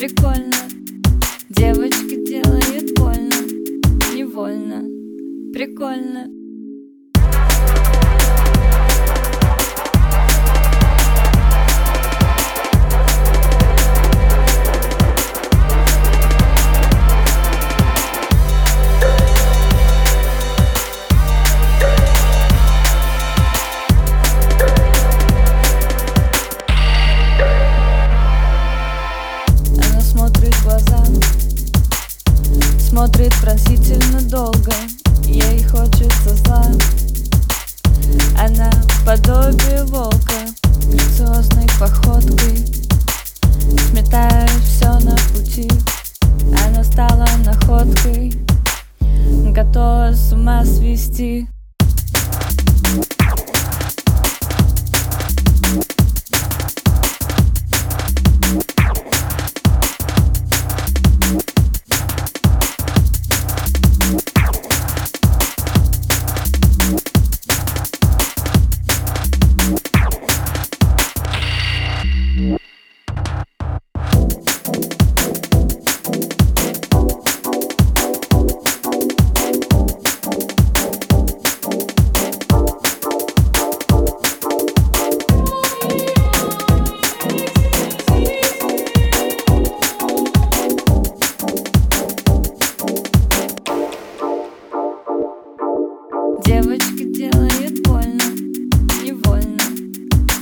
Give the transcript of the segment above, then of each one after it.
прикольно. Девочки делает больно, невольно. Прикольно просительно долго Ей хочется зла. Она подобие волка Грациозной походкой Сметает все на пути. Она стала находкой Готова с ума свести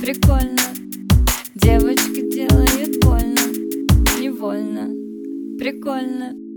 прикольно. Девочки делает больно, невольно, прикольно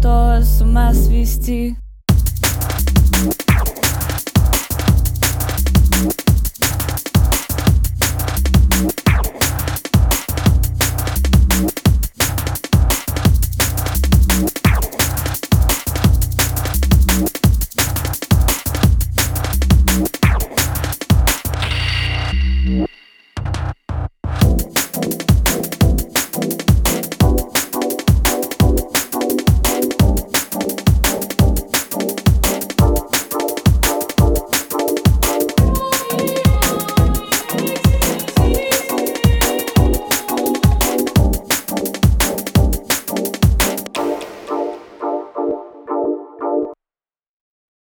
то с ума свести.